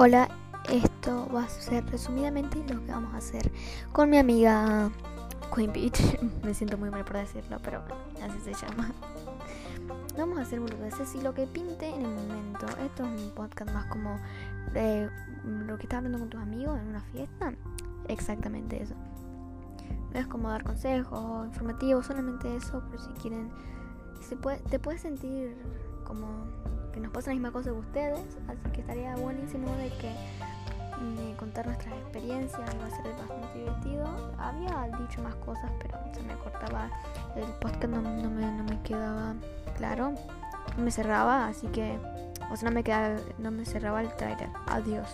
Hola, esto va a ser resumidamente lo que vamos a hacer con mi amiga Queen Beach. Me siento muy mal por decirlo, pero así se llama. Vamos a hacer boludeces y lo que pinte en el momento. Esto es un podcast más como de lo que estás hablando con tus amigos en una fiesta. Exactamente eso. No es como dar consejos informativos, solamente eso, por si quieren. Se puede, te puedes sentir como que nos pasa la misma cosa que ustedes, así que estaría buenísimo de que de contar nuestras experiencias, va a ser bastante divertido. Había dicho más cosas, pero se me cortaba el podcast, no, no, me, no me quedaba claro, no me cerraba, así que, o sea, no me quedaba, no me cerraba el trailer. Adiós.